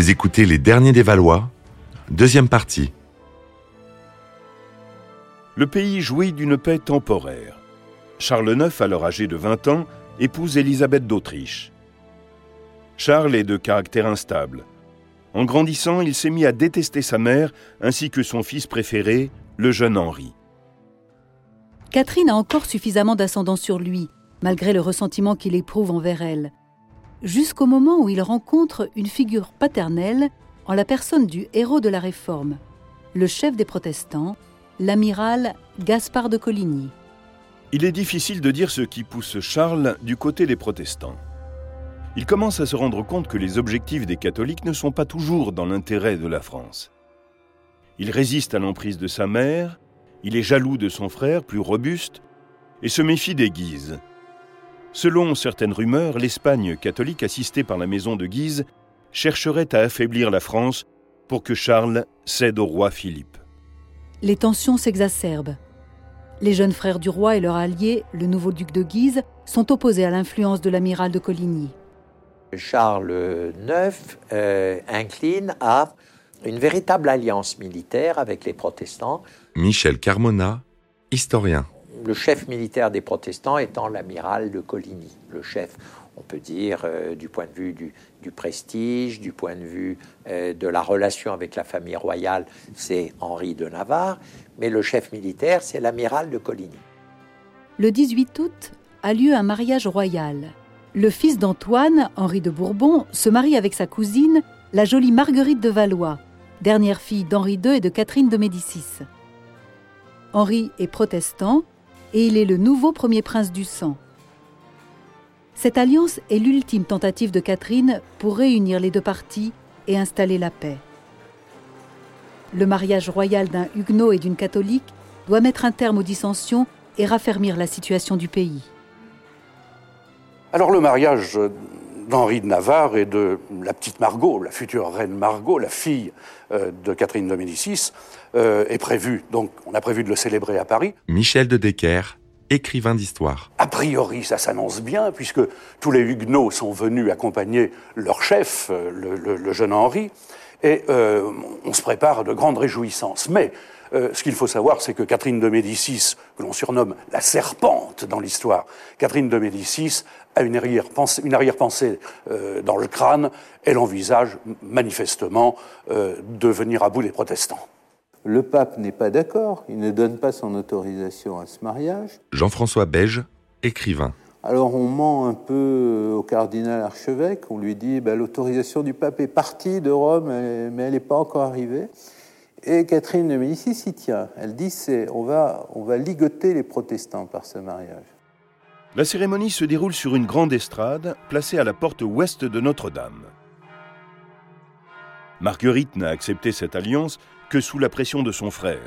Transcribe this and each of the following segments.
Vous écoutez Les Derniers des Valois, deuxième partie. Le pays jouit d'une paix temporaire. Charles IX, alors âgé de 20 ans, épouse Élisabeth d'Autriche. Charles est de caractère instable. En grandissant, il s'est mis à détester sa mère ainsi que son fils préféré, le jeune Henri. Catherine a encore suffisamment d'ascendant sur lui, malgré le ressentiment qu'il éprouve envers elle, jusqu'au moment où il rencontre une figure paternelle en la personne du héros de la Réforme, le chef des protestants, l'amiral Gaspard de Coligny. Il est difficile de dire ce qui pousse Charles du côté des protestants. Il commence à se rendre compte que les objectifs des catholiques ne sont pas toujours dans l'intérêt de la France. Il résiste à l'emprise de sa mère, il est jaloux de son frère, plus robuste, et se méfie des Guises. Selon certaines rumeurs, l'Espagne catholique assistée par la maison de Guise chercherait à affaiblir la France pour que Charles cède au roi Philippe. Les tensions s'exacerbent. Les jeunes frères du roi et leur allié, le nouveau duc de Guise, sont opposés à l'influence de l'amiral de Coligny. Charles IX euh, incline à une véritable alliance militaire avec les protestants. Michel Carmona, historien. Le chef militaire des protestants étant l'amiral de Coligny, le chef, on peut dire, euh, du point de vue du, prestige, du point de vue euh, de la relation avec la famille royale, c'est Henri de Navarre, mais le chef militaire, c'est l'amiral de Coligny. Le 18 août a lieu un mariage royal. Le fils d'Antoine, Henri de Bourbon, se marie avec sa cousine, la jolie Marguerite de Valois, dernière fille d'Henri II et de Catherine de Médicis. Henri est protestant et il est le nouveau premier prince du sang. Cette alliance est l'ultime tentative de Catherine pour réunir les deux parties et installer la paix. Le mariage royal d'un huguenot et d'une catholique doit mettre un terme aux dissensions et raffermir la situation du pays. Alors le mariage d'Henri de Navarre et de la petite Margot, la future reine Margot, la fille euh, de Catherine de Médicis, euh, est prévu. Donc on a prévu de le célébrer à Paris. Michel de Decker, écrivain d'histoire. A priori, ça s'annonce bien, puisque tous les Huguenots sont venus accompagner leur chef, euh, le, jeune Henri, et on se prépare à de grandes réjouissances. Mais euh, ce qu'il faut savoir, c'est que Catherine de Médicis, que l'on surnomme la serpente dans l'histoire, Catherine de Médicis a une arrière-pensée, euh, dans le crâne. Elle envisage manifestement euh, de venir à bout des protestants. Le pape n'est pas d'accord, il ne donne pas son autorisation à ce mariage. Jean-François Beige, écrivain. Alors on ment un peu au cardinal archevêque, on lui dit bah, l'autorisation du pape est partie de Rome, mais elle n'est pas encore arrivée. Et Catherine de Médicis s'y tient. Elle dit on va ligoter les protestants par ce mariage. La cérémonie se déroule sur une grande estrade placée à la porte ouest de Notre-Dame. Marguerite n'a accepté cette alliance que sous la pression de son frère.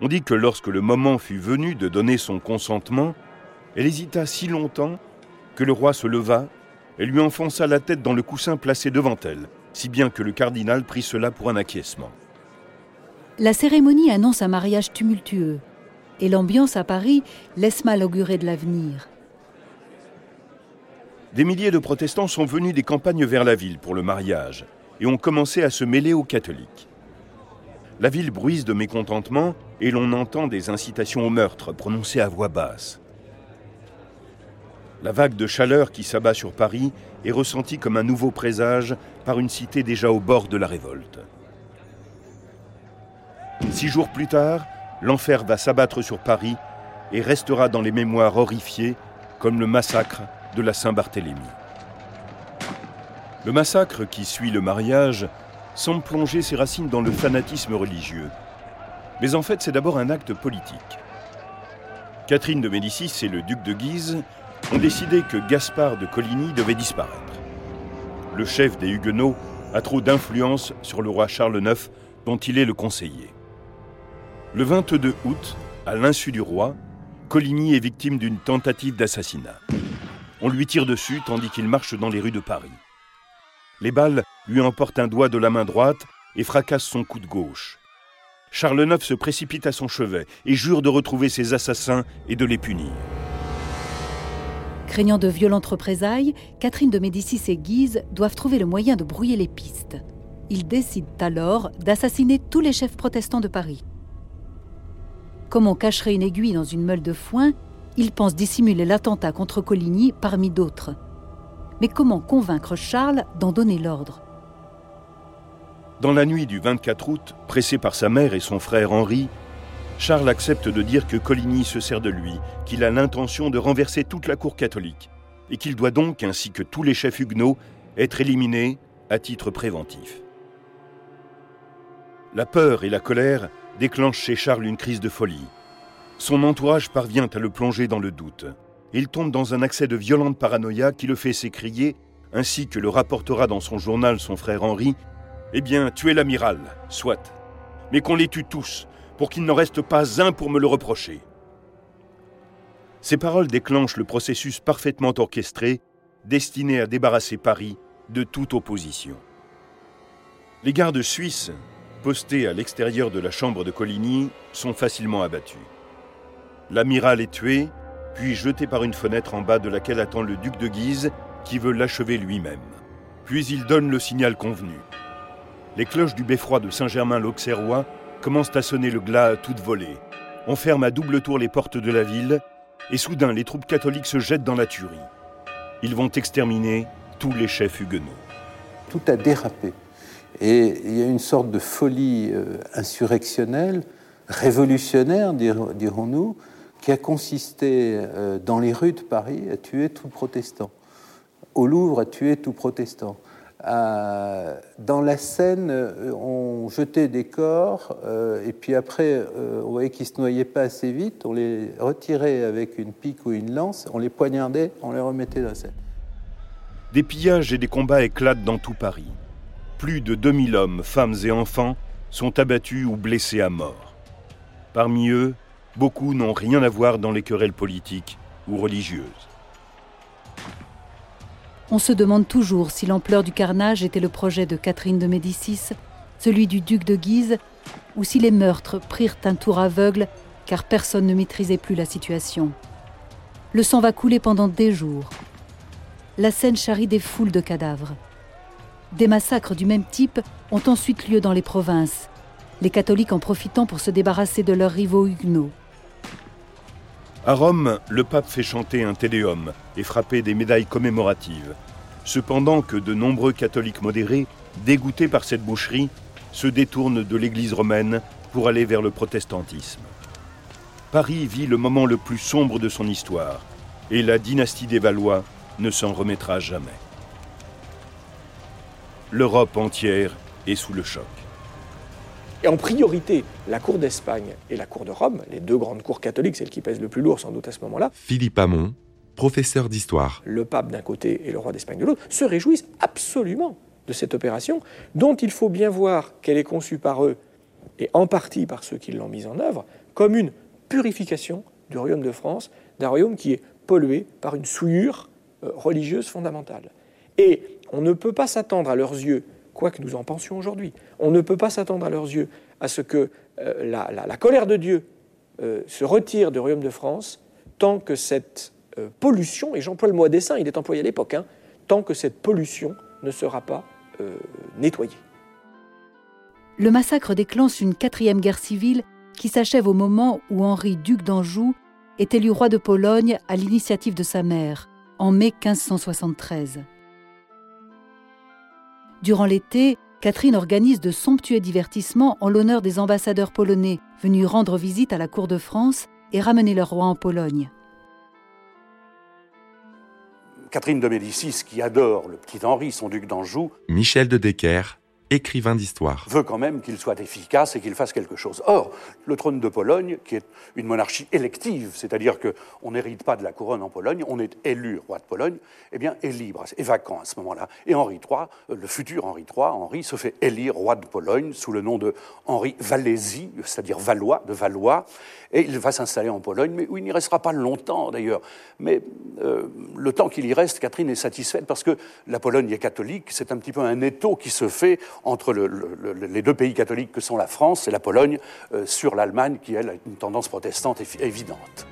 On dit que lorsque le moment fut venu de donner son consentement, elle hésita si longtemps que le roi se leva et lui enfonça la tête dans le coussin placé devant elle, si bien que le cardinal prit cela pour un acquiescement. La cérémonie annonce un mariage tumultueux, et l'ambiance à Paris laisse mal augurer de l'avenir. Des milliers de protestants sont venus des campagnes vers la ville pour le mariage et ont commencé à se mêler aux catholiques. La ville bruise de mécontentement et l'on entend des incitations au meurtre prononcées à voix basse. La vague de chaleur qui s'abat sur Paris est ressentie comme un nouveau présage par une cité déjà au bord de la révolte. Six jours plus tard, l'enfer va s'abattre sur Paris et restera dans les mémoires horrifiées comme le massacre de la Saint-Barthélemy. Le massacre qui suit le mariage semble plonger ses racines dans le fanatisme religieux. Mais en fait, c'est d'abord un acte politique. Catherine de Médicis et le duc de Guise ont décidé que Gaspard de Coligny devait disparaître. Le chef des Huguenots a trop d'influence sur le roi Charles IX, dont il est le conseiller. Le 22 août, à l'insu du roi, Coligny est victime d'une tentative d'assassinat. On lui tire dessus tandis qu'il marche dans les rues de Paris. Les balles lui emportent un doigt de la main droite et fracassent son cou de gauche. Charles IX se précipite à son chevet et jure de retrouver ses assassins et de les punir. Craignant de violentes représailles, Catherine de Médicis et Guise doivent trouver le moyen de brouiller les pistes. Ils décident alors d'assassiner tous les chefs protestants de Paris. Comme on cacherait une aiguille dans une meule de foin, ils pensent dissimuler l'attentat contre Coligny parmi d'autres. Mais comment convaincre Charles d'en donner l'ordre? Dans la nuit du 24 août, pressé par sa mère et son frère Henri, Charles accepte de dire que Coligny se sert de lui, qu'il a l'intention de renverser toute la cour catholique, et qu'il doit donc, ainsi que tous les chefs huguenots, être éliminé à titre préventif. La peur et la colère déclenchent chez Charles une crise de folie. Son entourage parvient à le plonger dans le doute. Il tombe dans un accès de violente paranoïa qui le fait s'écrier, ainsi que le rapportera dans son journal son frère Henri Eh bien, tuez l'amiral, soit, mais qu'on les tue tous, pour qu'il n'en reste pas un pour me le reprocher. Ces paroles déclenchent le processus parfaitement orchestré, destiné à débarrasser Paris de toute opposition. Les gardes suisses, postés à l'extérieur de la chambre de Coligny, sont facilement abattus. L'amiral est tué, puis jeté par une fenêtre en bas de laquelle attend le duc de Guise, qui veut l'achever lui-même. Puis il donne le signal convenu. Les cloches du beffroi de Saint-Germain-l'Auxerrois commencent à sonner le glas à toute volée. On ferme à double tour les portes de la ville, et soudain les troupes catholiques se jettent dans la tuerie. Ils vont exterminer tous les chefs huguenots. Tout a dérapé. Et il y a une sorte de folie euh, insurrectionnelle, révolutionnaire, dirons-nous, qui a consisté euh, dans les rues de Paris à tuer tout protestant, au Louvre à tuer tout protestant. Dans la Seine, euh, on jetait des corps, et puis après, on voyait qu'ils ne se noyaient pas assez vite, on les retirait avec une pique ou une lance, on les poignardait, on les remettait dans la Seine. Des pillages et des combats éclatent dans tout Paris plus de 2000 hommes, femmes et enfants sont abattus ou blessés à mort. Parmi eux, beaucoup n'ont rien à voir dans les querelles politiques ou religieuses. On se demande toujours si l'ampleur du carnage était le projet de Catherine de Médicis, celui du duc de Guise, ou si les meurtres prirent un tour aveugle car personne ne maîtrisait plus la situation. Le sang va couler pendant des jours. La Seine charrie des foules de cadavres. Des massacres du même type ont ensuite lieu dans les provinces, les catholiques en profitant pour se débarrasser de leurs rivaux huguenots. À Rome, le pape fait chanter un téléum et frapper des médailles commémoratives. Cependant que de nombreux catholiques modérés, dégoûtés par cette boucherie, se détournent de l'Église romaine pour aller vers le protestantisme. Paris vit le moment le plus sombre de son histoire, et la dynastie des Valois ne s'en remettra jamais l'Europe entière est sous le choc. Et en priorité, la cour d'Espagne et la cour de Rome, les deux grandes cours catholiques, celles qui pèsent le plus lourd sans doute à ce moment-là. Philippe Hamon, professeur d'histoire. Le pape d'un côté et le roi d'Espagne de l'autre, se réjouissent absolument de cette opération, dont il faut bien voir qu'elle est conçue par eux, et en partie par ceux qui l'ont mise en œuvre, comme une purification du royaume de France, d'un royaume qui est pollué par une souillure euh, religieuse fondamentale. Et on ne peut pas s'attendre à leurs yeux, quoi que nous en pensions aujourd'hui, on ne peut pas s'attendre à leurs yeux à ce que euh, la, colère de Dieu euh, se retire du royaume de France tant que cette euh, pollution, et j'emploie le mot à dessein, il est employé à l'époque, hein, tant que cette pollution ne sera pas nettoyée. Le massacre déclenche une quatrième guerre civile qui s'achève au moment où Henri, duc d'Anjou, est élu roi de Pologne à l'initiative de sa mère, en mai 1573. Durant l'été, Catherine organise de somptueux divertissements en l'honneur des ambassadeurs polonais venus rendre visite à la cour de France et ramener leur roi en Pologne. Catherine de Médicis, qui adore le petit Henri, son duc d'Anjou. Michel de Decker, écrivain d'histoire. Veut quand même qu'il soit efficace et qu'il fasse quelque chose. Or, le trône de Pologne, qui est une monarchie élective, c'est-à-dire qu'on n'hérite pas de la couronne en Pologne, on est élu roi de Pologne, eh bien, est libre, est vacant à ce moment-là. Et Henri III, euh, le futur Henri III, Henri se fait élire roi de Pologne sous le nom de Henri Valézy, c'est-à-dire Valois, de Valois, et il va s'installer en Pologne, mais où il n'y restera pas longtemps d'ailleurs. Mais euh, le temps qu'il y reste, Catherine est satisfaite parce que la Pologne est catholique, c'est un petit peu un étau qui se fait entre les deux pays catholiques que sont la France et la Pologne euh, sur l'Allemagne, qui elle a une tendance protestante évidente.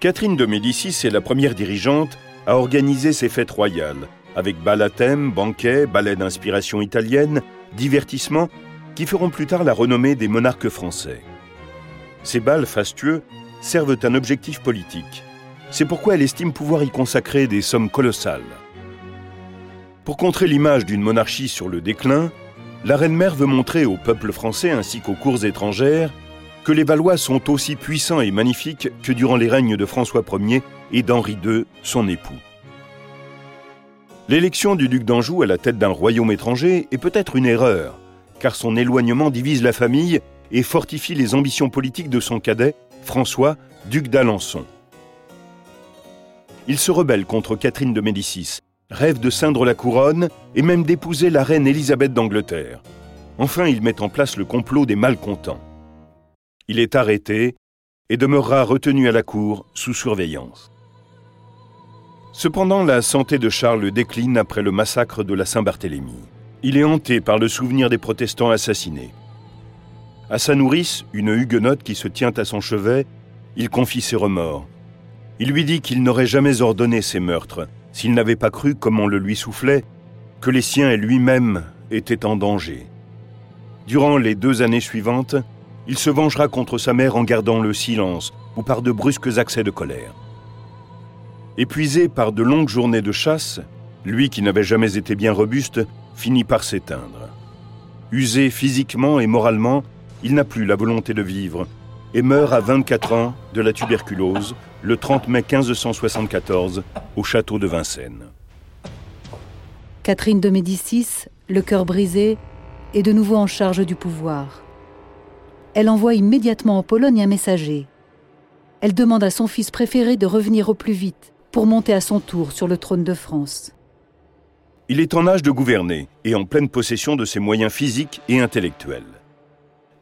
Catherine de Médicis est la première dirigeante a organisé ses fêtes royales, avec bal à thème, banquets, ballets d'inspiration italienne, divertissements, qui feront plus tard la renommée des monarques français. Ces bals fastueux servent un objectif politique. C'est pourquoi elle estime pouvoir y consacrer des sommes colossales. Pour contrer l'image d'une monarchie sur le déclin, la reine-mère veut montrer au peuple français ainsi qu'aux cours étrangères que les Valois sont aussi puissants et magnifiques que durant les règnes de François Ier et d'Henri II, son époux. L'élection du duc d'Anjou à la tête d'un royaume étranger est peut-être une erreur, car son éloignement divise la famille et fortifie les ambitions politiques de son cadet, François, duc d'Alençon. Il se rebelle contre Catherine de Médicis, rêve de ceindre la couronne et même d'épouser la reine Élisabeth d'Angleterre. Enfin, il met en place le complot des malcontents. Il est arrêté et demeurera retenu à la cour sous surveillance. Cependant, la santé de Charles décline après le massacre de la Saint-Barthélemy. Il est hanté par le souvenir des protestants assassinés. À sa nourrice, une huguenote qui se tient à son chevet, il confie ses remords. Il lui dit qu'il n'aurait jamais ordonné ces meurtres s'il n'avait pas cru, comme on le lui soufflait, que les siens et lui-même étaient en danger. Durant les deux années suivantes, il se vengera contre sa mère en gardant le silence ou par de brusques accès de colère. Épuisé par de longues journées de chasse, lui qui n'avait jamais été bien robuste finit par s'éteindre. Usé physiquement et moralement, il n'a plus la volonté de vivre et meurt à 24 ans de la tuberculose le 30 mai 1574 au château de Vincennes. Catherine de Médicis, le cœur brisé, est de nouveau en charge du pouvoir. Elle envoie immédiatement en Pologne un messager. Elle demande à son fils préféré de revenir au plus vite pour monter à son tour sur le trône de France. Il est en âge de gouverner et en pleine possession de ses moyens physiques et intellectuels.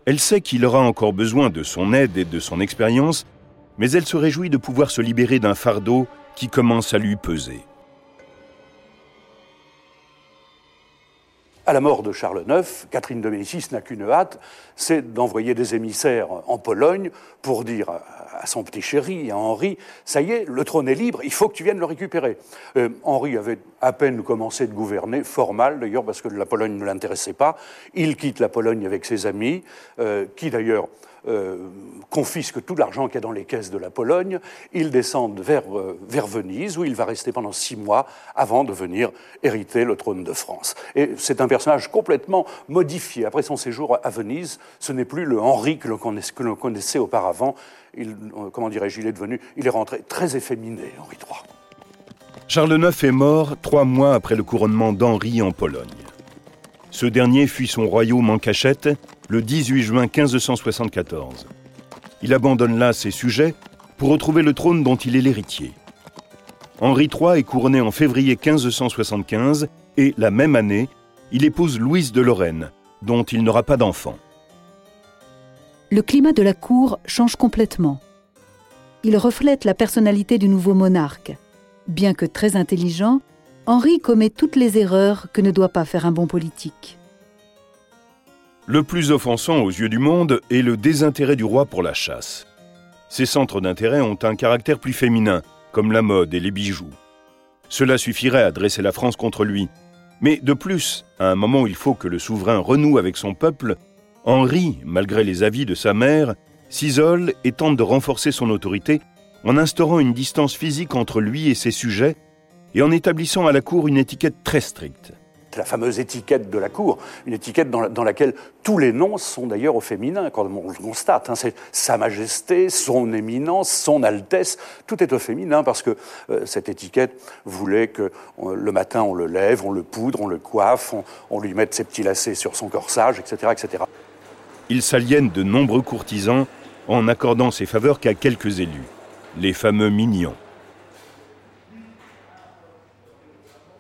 Elle sait qu'il aura encore besoin de son aide et de son expérience, mais elle se réjouit de pouvoir se libérer d'un fardeau qui commence à lui peser. À la mort de Charles IX, Catherine de Médicis n'a qu'une hâte, c'est d'envoyer des émissaires en Pologne pour dire à son petit chéri, à Henri, ça y est, le trône est libre, il faut que tu viennes le récupérer. Euh, Henri avait à peine commencé de gouverner, fort mal d'ailleurs, parce que la Pologne ne l'intéressait pas. Il quitte la Pologne avec ses amis, euh, qui d'ailleurs euh, confisque tout l'argent qu'il y a dans les caisses de la Pologne. Il descend vers, vers Venise, où il va rester pendant six mois avant de venir hériter le trône de France. Et c'est un personnage complètement modifié. Après son séjour à Venise, ce n'est plus le Henri que l'on connaissait, auparavant euh, comment dirais-je, il est devenu, il est rentré très efféminé, Henri III. Charles IX est mort trois mois après le couronnement d'Henri en Pologne. Ce dernier fuit son royaume en cachette le 18 juin 1574. Il abandonne là ses sujets pour retrouver le trône dont il est l'héritier. Henri III est couronné en février 1575 et, la même année, il épouse Louise de Lorraine, dont il n'aura pas d'enfant le climat de la cour change complètement. Il reflète la personnalité du nouveau monarque. Bien que très intelligent, Henri commet toutes les erreurs que ne doit pas faire un bon politique. Le plus offensant aux yeux du monde est le désintérêt du roi pour la chasse. Ses centres d'intérêt ont un caractère plus féminin, comme la mode et les bijoux. Cela suffirait à dresser la France contre lui. Mais de plus, à un moment où il faut que le souverain renoue avec son peuple, Henri, malgré les avis de sa mère, s'isole et tente de renforcer son autorité en instaurant une distance physique entre lui et ses sujets et en établissant à la cour une étiquette très stricte. La fameuse étiquette de la cour, une étiquette dans, laquelle tous les noms sont d'ailleurs au féminin, quand on le constate. Hein. c'est Sa Majesté, Son Éminence, Son Altesse, tout est au féminin parce que euh, cette étiquette voulait que le matin on le lève, on le poudre, on le coiffe, on, on lui mette ses petits lacets sur son corsage, etc. etc il s'aliène de nombreux courtisans en accordant ses faveurs qu'à quelques élus, les fameux mignons.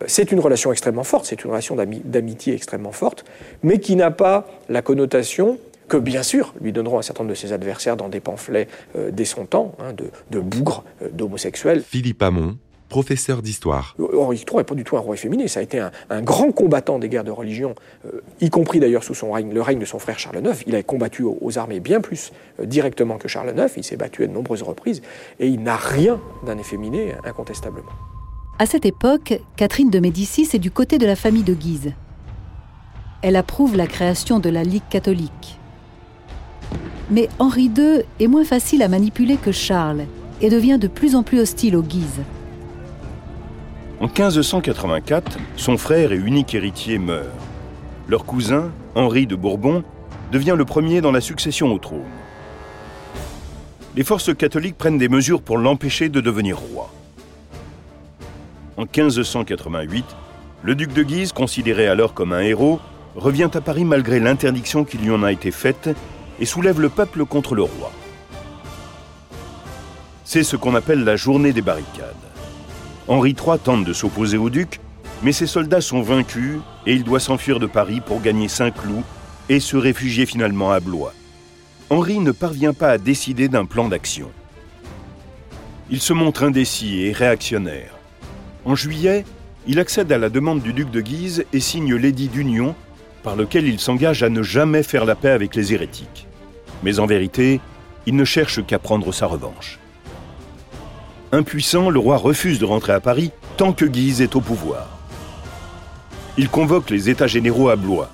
C'est une relation extrêmement forte, c'est une relation d'amitié extrêmement forte, mais qui n'a pas la connotation que bien sûr lui donneront un certain nombre de ses adversaires dans des pamphlets euh, dès son temps, hein, de, de bougres, euh, d'homosexuels. Philippe Hamon, professeur d'histoire. Henri III n'est pas du tout un roi efféminé, ça a été un, grand combattant des guerres de religion, euh, y compris d'ailleurs sous son règne, le règne de son frère Charles IX. Il a combattu aux, armées bien plus euh, directement que Charles IX, il s'est battu à de nombreuses reprises, et il n'a rien d'un efféminé, incontestablement. À cette époque, Catherine de Médicis est du côté de la famille de Guise. Elle approuve la création de la Ligue catholique. Mais Henri II est moins facile à manipuler que Charles et devient de plus en plus hostile aux Guises. En 1584, son frère et unique héritier meurt. Leur cousin, Henri de Bourbon, devient le premier dans la succession au trône. Les forces catholiques prennent des mesures pour l'empêcher de devenir roi. En 1588, le duc de Guise, considéré alors comme un héros, revient à Paris malgré l'interdiction qui lui en a été faite et soulève le peuple contre le roi. C'est ce qu'on appelle la journée des barricades. Henri III tente de s'opposer au duc, mais ses soldats sont vaincus et il doit s'enfuir de Paris pour gagner Saint-Cloud et se réfugier finalement à Blois. Henri ne parvient pas à décider d'un plan d'action. Il se montre indécis et réactionnaire. En juillet, il accède à la demande du duc de Guise et signe l'édit d'union par lequel il s'engage à ne jamais faire la paix avec les hérétiques. Mais en vérité, il ne cherche qu'à prendre sa revanche. Impuissant, le roi refuse de rentrer à Paris tant que Guise est au pouvoir. Il convoque les États généraux à Blois.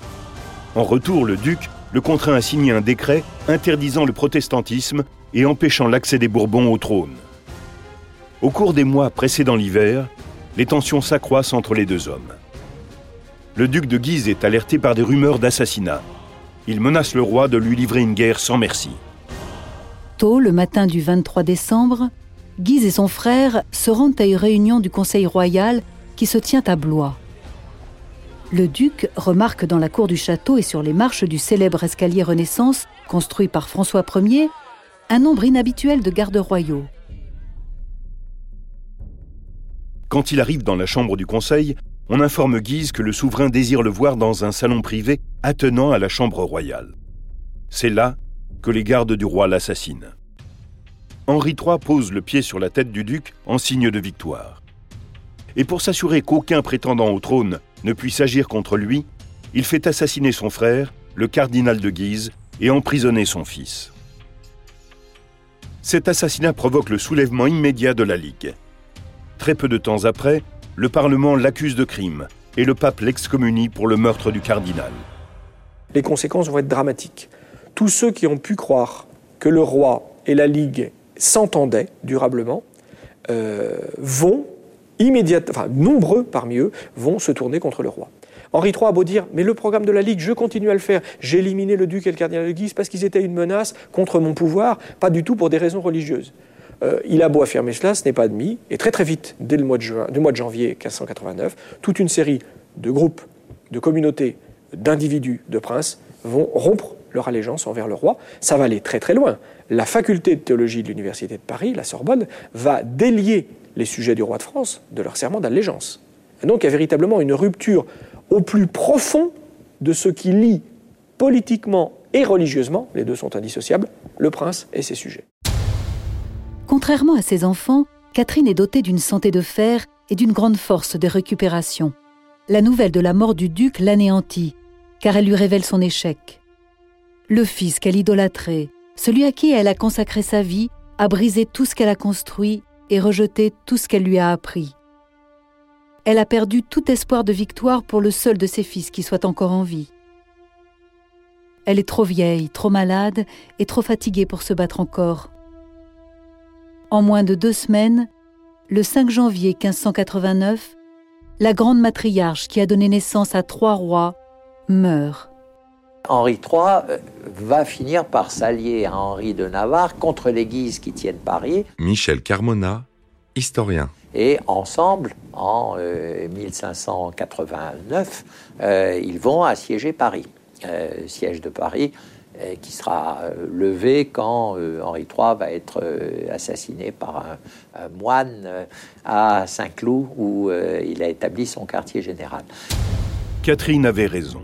En retour, le duc le contraint à signer un décret interdisant le protestantisme et empêchant l'accès des Bourbons au trône. Au cours des mois précédant l'hiver, les tensions s'accroissent entre les deux hommes. Le duc de Guise est alerté par des rumeurs d'assassinat. Il menace le roi de lui livrer une guerre sans merci. Tôt, le matin du 23 décembre, Guise et son frère se rendent à une réunion du Conseil royal qui se tient à Blois. Le duc remarque dans la cour du château et sur les marches du célèbre escalier Renaissance, construit par François Ier, un nombre inhabituel de gardes royaux. Quand il arrive dans la chambre du Conseil, on informe Guise que le souverain désire le voir dans un salon privé attenant à la chambre royale. C'est là que les gardes du roi l'assassinent. Henri III pose le pied sur la tête du duc en signe de victoire. Et pour s'assurer qu'aucun prétendant au trône ne puisse agir contre lui, il fait assassiner son frère, le cardinal de Guise, et emprisonner son fils. Cet assassinat provoque le soulèvement immédiat de la Ligue. Très peu de temps après, le Parlement l'accuse de crime et le pape l'excommunie pour le meurtre du cardinal. Les conséquences vont être dramatiques. Tous ceux qui ont pu croire que le roi et la Ligue s'entendaient durablement euh, vont immédiatement, enfin nombreux parmi eux, vont se tourner contre le roi. Henri III a beau dire, mais le programme de la Ligue, je continue à le faire. J'ai éliminé le duc et le cardinal de Guise parce qu'ils étaient une menace contre mon pouvoir, pas du tout pour des raisons religieuses. Euh, il a beau affirmer cela, ce n'est pas admis. Et très très vite, dès le mois de, janvier 1589, toute une série de groupes, de communautés, d'individus, de princes vont rompre leur allégeance envers le roi. Ça va aller très très loin. La faculté de théologie de l'Université de Paris, la Sorbonne, va délier les sujets du roi de France de leur serment d'allégeance. donc il y a véritablement une rupture au plus profond de ce qui lie politiquement et religieusement, les deux sont indissociables, le prince et ses sujets. Contrairement à ses enfants, Catherine est dotée d'une santé de fer et d'une grande force de récupération. La nouvelle de la mort du duc l'anéantit, car elle lui révèle son échec. Le fils qu'elle idolâtrait, celui à qui elle a consacré sa vie, a brisé tout ce qu'elle a construit et rejeté tout ce qu'elle lui a appris. Elle a perdu tout espoir de victoire pour le seul de ses fils qui soit encore en vie. Elle est trop vieille, trop malade et trop fatiguée pour se battre encore. En moins de deux semaines, le 5 janvier 1589, la grande matriarche qui a donné naissance à trois rois meurt. Henri III euh, va finir par s'allier à Henri de Navarre contre les Guises qui tiennent Paris. Michel Carmona, historien. Et ensemble, en 1589, euh, euh, ils vont assiéger Paris, siège de Paris, qui sera levé quand Henri III va être assassiné par un moine à Saint-Cloud, où il a établi son quartier général. Catherine avait raison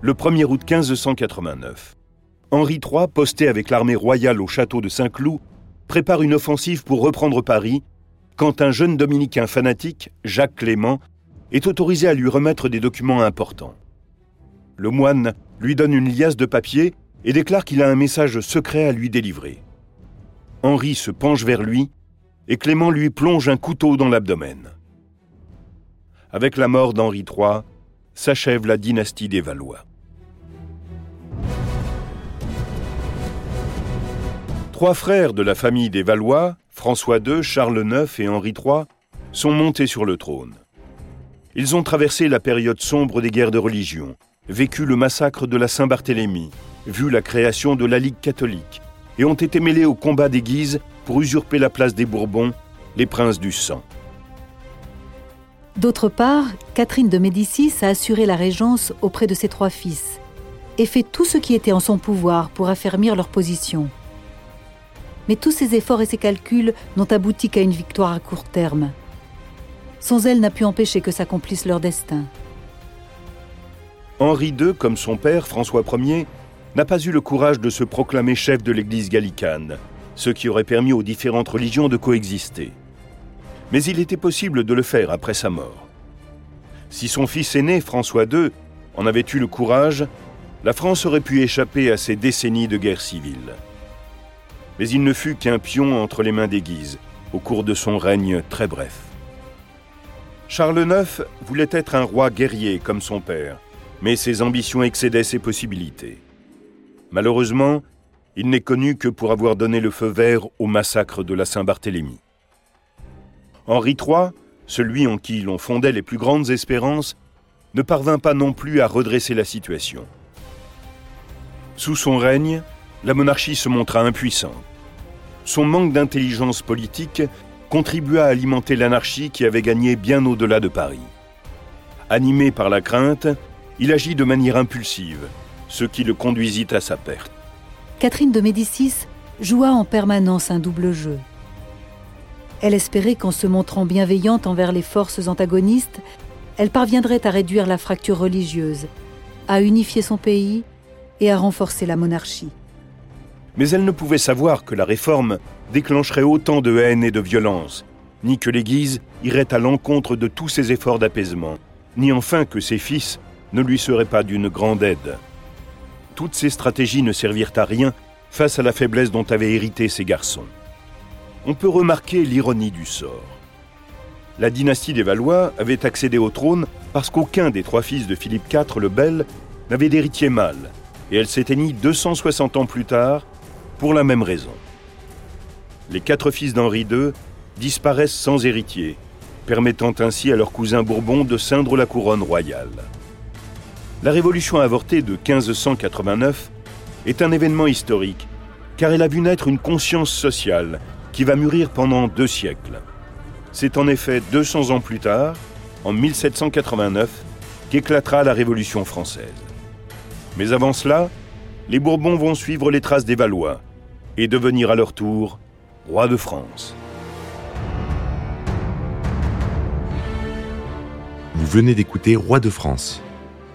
le 1er août 1589. Henri III, posté avec l'armée royale au château de Saint-Cloud, prépare une offensive pour reprendre Paris quand un jeune dominicain fanatique, Jacques Clément, est autorisé à lui remettre des documents importants. Le moine lui donne une liasse de papier et déclare qu'il a un message secret à lui délivrer. Henri se penche vers lui et Clément lui plonge un couteau dans l'abdomen. avec la mort d'Henri III, s'achève la dynastie des Valois. Trois frères de la famille des Valois, François II, Charles IX et Henri III, sont montés sur le trône. Ils ont traversé la période sombre des guerres de religion, vécu le massacre de la Saint-Barthélemy, vu la création de la Ligue catholique, et ont été mêlés au combat des Guises pour usurper la place des Bourbons, les princes du sang. D'autre part, Catherine de Médicis a assuré la régence auprès de ses trois fils et fait tout ce qui était en son pouvoir pour affermir leur position. Mais tous ses efforts et ses calculs n'ont abouti qu'à une victoire à court terme. Son zèle n'a pu empêcher que s'accomplisse leur destin. Henri II, comme son père, François Ier, n'a pas eu le courage de se proclamer chef de l'Église gallicane, ce qui aurait permis aux différentes religions de coexister. Mais il était possible de le faire après sa mort. Si son fils aîné, François II, en avait eu le courage, la France aurait pu échapper à ces décennies de guerre civile. Mais il ne fut qu'un pion entre les mains des Guises, au cours de son règne très bref. Charles IX voulait être un roi guerrier comme son père, mais ses ambitions excédaient ses possibilités. Malheureusement, il n'est connu que pour avoir donné le feu vert au massacre de la Saint-Barthélemy. Henri III, celui en qui l'on fondait les plus grandes espérances, ne parvint pas non plus à redresser la situation. Sous son règne, la monarchie se montra impuissante. Son manque d'intelligence politique contribua à alimenter l'anarchie qui avait gagné bien au-delà de Paris. Animé par la crainte, il agit de manière impulsive, ce qui le conduisit à sa perte. Catherine de Médicis joua en permanence un double jeu. Elle espérait qu'en se montrant bienveillante envers les forces antagonistes, elle parviendrait à réduire la fracture religieuse, à unifier son pays et à renforcer la monarchie. Mais elle ne pouvait savoir que la réforme déclencherait autant de haine et de violence, ni que les Guises iraient à l'encontre de tous ses efforts d'apaisement, ni enfin que ses fils ne lui serait pas d'une grande aide. Toutes ces stratégies ne servirent à rien face à la faiblesse dont avaient hérité ces garçons. On peut remarquer l'ironie du sort. La dynastie des Valois avait accédé au trône parce qu'aucun des trois fils de Philippe IV le Bel n'avait d'héritier mâle, et elle s'éteignit 260 ans plus tard pour la même raison. Les quatre fils d'Henri II disparaissent sans héritier, permettant ainsi à leur cousin Bourbon de ceindre la couronne royale. La révolution avortée de 1589 est un événement historique, car elle a vu naître une conscience sociale qui va mûrir pendant deux siècles. C'est en effet 200 ans plus tard, en 1789, qu'éclatera la Révolution française. Mais avant cela, les Bourbons vont suivre les traces des Valois et devenir à leur tour rois de France. Vous venez d'écouter Roi de France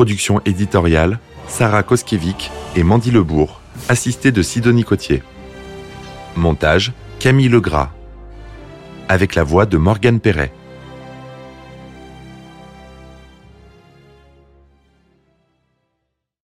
Production éditoriale, Sarah Koskiewicz et Mandy Lebourg, assistée de Sidonie Cotier. Montage, Camille Legras. Avec la voix de Morgane Perret.